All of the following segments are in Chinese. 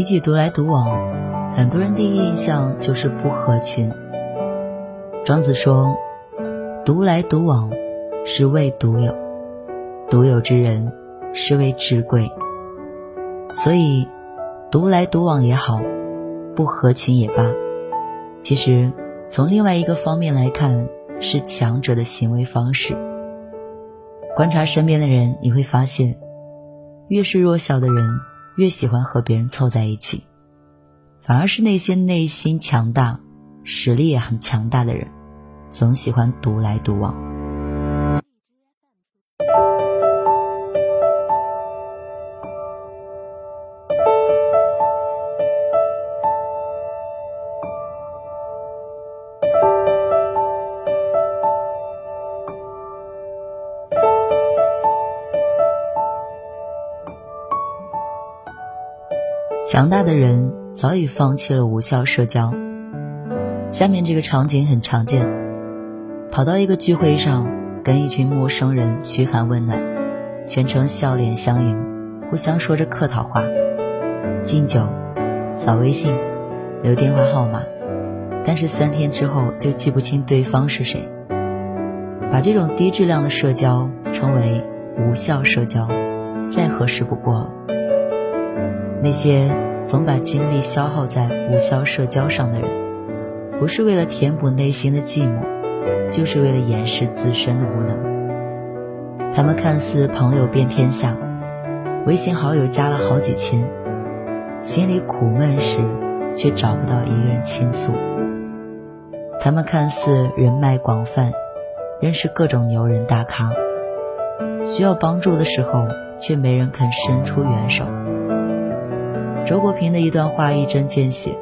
提起独来独往，很多人第一印象就是不合群。庄子说：“独来独往，是谓独有；独有之人，是谓至贵。”所以，独来独往也好，不合群也罢，其实从另外一个方面来看，是强者的行为方式。观察身边的人，你会发现，越是弱小的人。越喜欢和别人凑在一起，反而是那些内心强大、实力也很强大的人，总喜欢独来独往。强大的人早已放弃了无效社交。下面这个场景很常见：跑到一个聚会上，跟一群陌生人嘘寒问暖，全程笑脸相迎，互相说着客套话，敬酒、扫微信、留电话号码，但是三天之后就记不清对方是谁。把这种低质量的社交称为无效社交，再合适不过。那些总把精力消耗在无效社交上的人，不是为了填补内心的寂寞，就是为了掩饰自身的无能。他们看似朋友遍天下，微信好友加了好几千，心里苦闷时却找不到一个人倾诉。他们看似人脉广泛，认识各种牛人大咖，需要帮助的时候却没人肯伸出援手。周国平的一段话一针见血：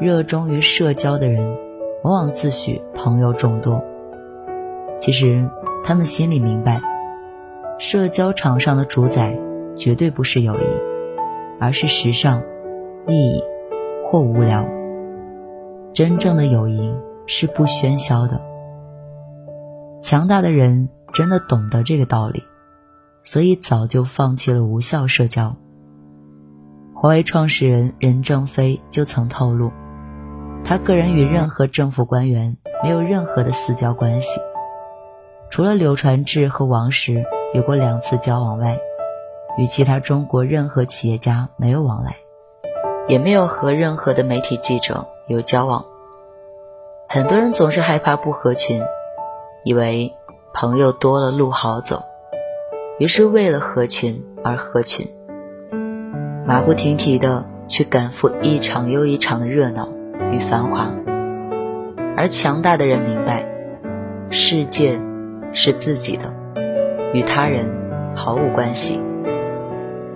热衷于社交的人，往往自诩朋友众多。其实，他们心里明白，社交场上的主宰绝对不是友谊，而是时尚、利益或无聊。真正的友谊是不喧嚣的。强大的人真的懂得这个道理，所以早就放弃了无效社交。华为创始人任正非就曾透露，他个人与任何政府官员没有任何的私交关系，除了柳传志和王石有过两次交往外，与其他中国任何企业家没有往来，也没有和任何的媒体记者有交往。很多人总是害怕不合群，以为朋友多了路好走，于是为了合群而合群。马不停蹄的去赶赴一场又一场的热闹与繁华，而强大的人明白，世界是自己的，与他人毫无关系。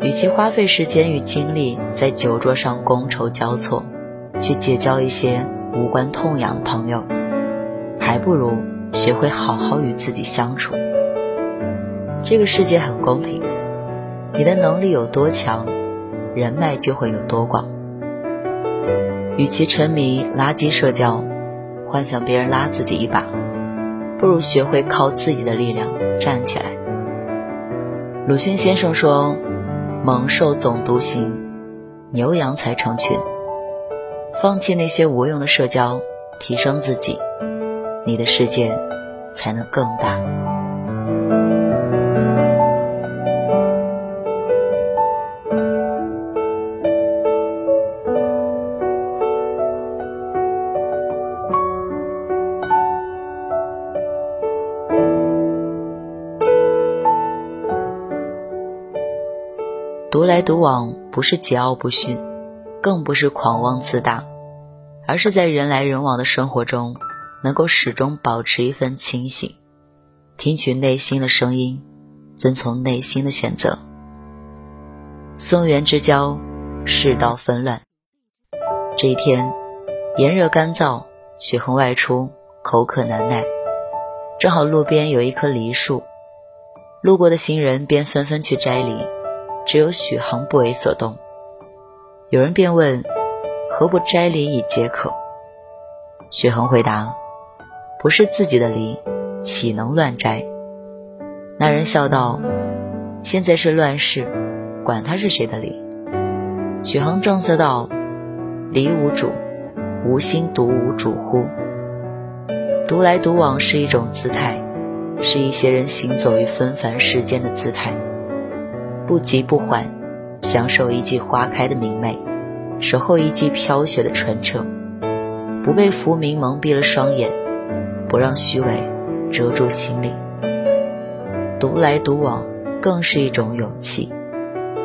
与其花费时间与精力在酒桌上觥筹交错，去结交一些无关痛痒的朋友，还不如学会好好与自己相处。这个世界很公平，你的能力有多强。人脉就会有多广。与其沉迷垃圾社交，幻想别人拉自己一把，不如学会靠自己的力量站起来。鲁迅先生说：“猛兽总独行，牛羊才成群。”放弃那些无用的社交，提升自己，你的世界才能更大。独往不是桀骜不驯，更不是狂妄自大，而是在人来人往的生活中，能够始终保持一份清醒，听取内心的声音，遵从内心的选择。松原之交，世道纷乱。这一天，炎热干燥，雪恒外出，口渴难耐，正好路边有一棵梨树，路过的行人便纷纷去摘梨。只有许航不为所动。有人便问：“何不摘梨以解渴？”许航回答：“不是自己的梨，岂能乱摘？”那人笑道：“现在是乱世，管他是谁的梨。”许航正色道：“梨无主，无心独无主乎？独来独往是一种姿态，是一些人行走于纷繁世间的姿态。”不急不缓，享受一季花开的明媚，守候一季飘雪的纯澈，不被浮名蒙蔽了双眼，不让虚伪遮住心里。独来独往更是一种勇气，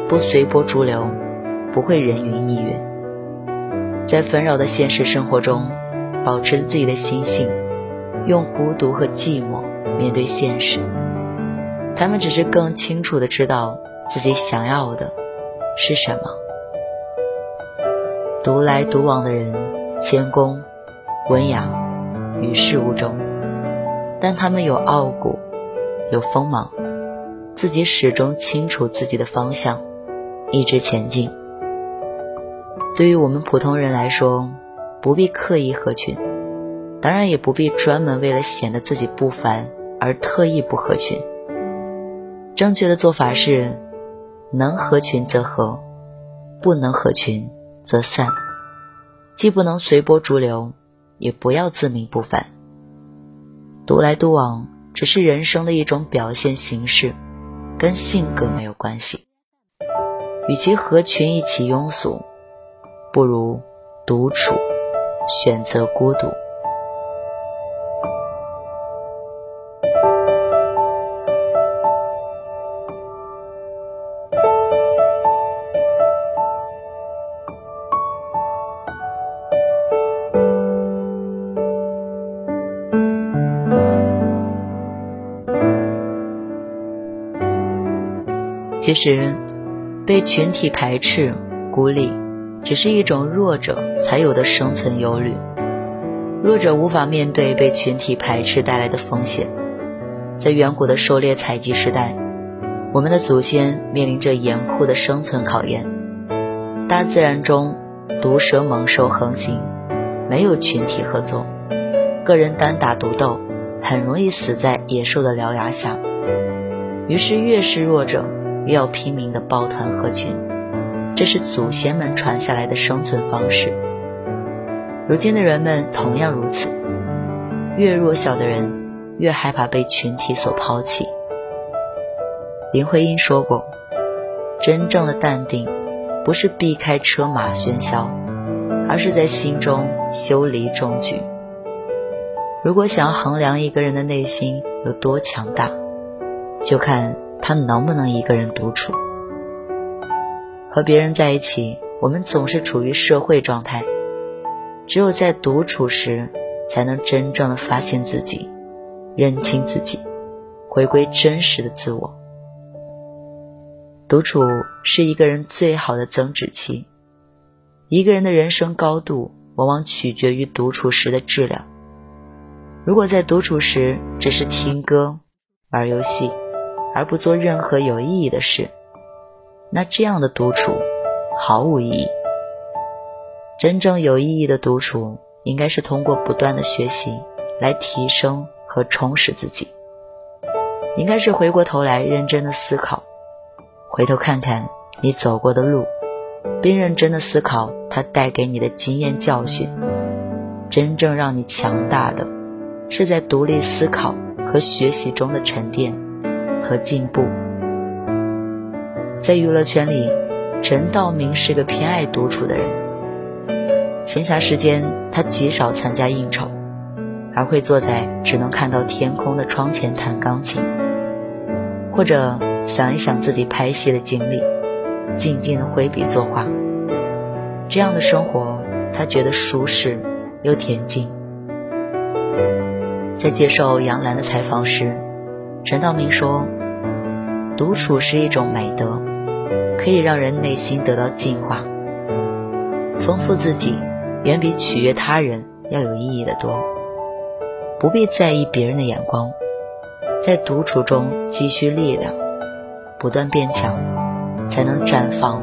不随波逐流，不会人云亦云，在纷扰的现实生活中，保持自己的心性，用孤独和寂寞面对现实。他们只是更清楚的知道。自己想要的是什么？独来独往的人，谦恭、文雅，与世无争，但他们有傲骨，有锋芒，自己始终清楚自己的方向，一直前进。对于我们普通人来说，不必刻意合群，当然也不必专门为了显得自己不凡而特意不合群。正确的做法是。能合群则合，不能合群则散。既不能随波逐流，也不要自命不凡。独来独往只是人生的一种表现形式，跟性格没有关系。与其合群一起庸俗，不如独处，选择孤独。其实，被群体排斥、孤立，只是一种弱者才有的生存忧虑。弱者无法面对被群体排斥带来的风险。在远古的狩猎采集时代，我们的祖先面临着严酷的生存考验。大自然中，毒蛇猛兽横行，没有群体合作，个人单打独斗，很容易死在野兽的獠牙下。于是，越是弱者。越要拼命的抱团合群，这是祖先们传下来的生存方式。如今的人们同样如此，越弱小的人越害怕被群体所抛弃。林徽因说过：“真正的淡定，不是避开车马喧嚣，而是在心中修篱种菊。”如果想要衡量一个人的内心有多强大，就看。他能不能一个人独处？和别人在一起，我们总是处于社会状态。只有在独处时，才能真正的发现自己，认清自己，回归真实的自我。独处是一个人最好的增值期。一个人的人生高度，往往取决于独处时的质量。如果在独处时只是听歌、玩游戏，而不做任何有意义的事，那这样的独处毫无意义。真正有意义的独处，应该是通过不断的学习来提升和充实自己。应该是回过头来认真的思考，回头看看你走过的路，并认真的思考它带给你的经验教训。真正让你强大的，是在独立思考和学习中的沉淀。和进步，在娱乐圈里，陈道明是个偏爱独处的人。闲暇时间，他极少参加应酬，而会坐在只能看到天空的窗前弹钢琴，或者想一想自己拍戏的经历，静静的挥笔作画。这样的生活，他觉得舒适又恬静。在接受杨澜的采访时，陈道明说：“独处是一种美德，可以让人内心得到净化，丰富自己，远比取悦他人要有意义的多。不必在意别人的眼光，在独处中积蓄力量，不断变强，才能绽放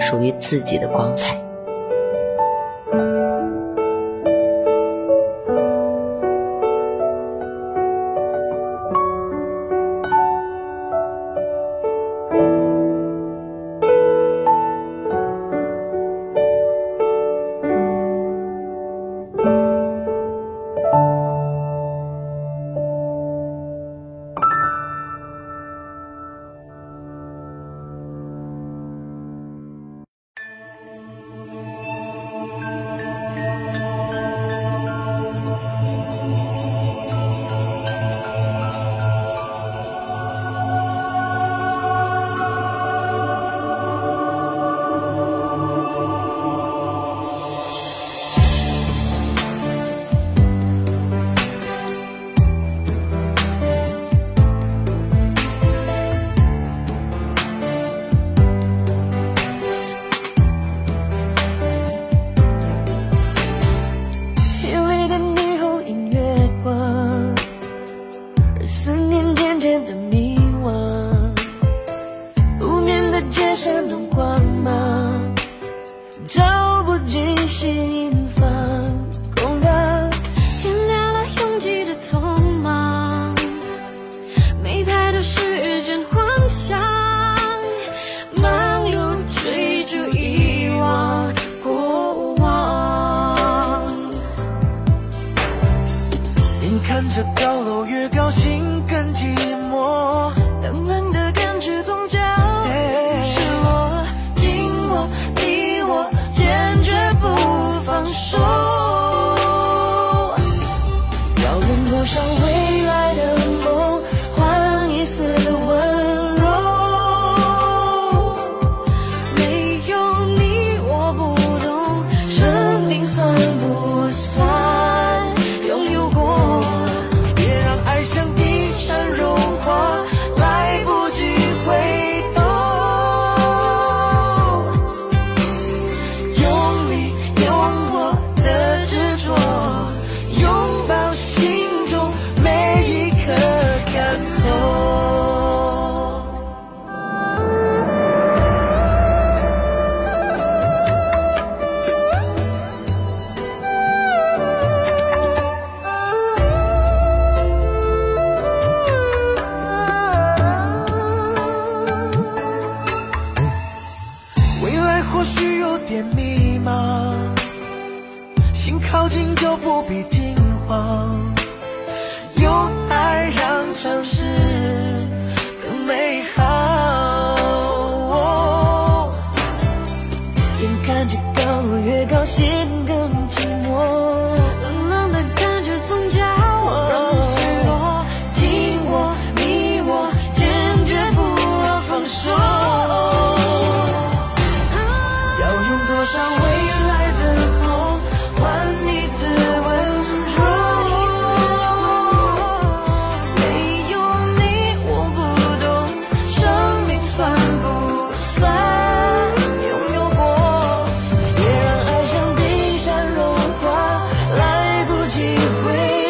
属于自己的光彩。”看着高楼越高心更寂寞。冷冷的感觉总叫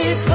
it's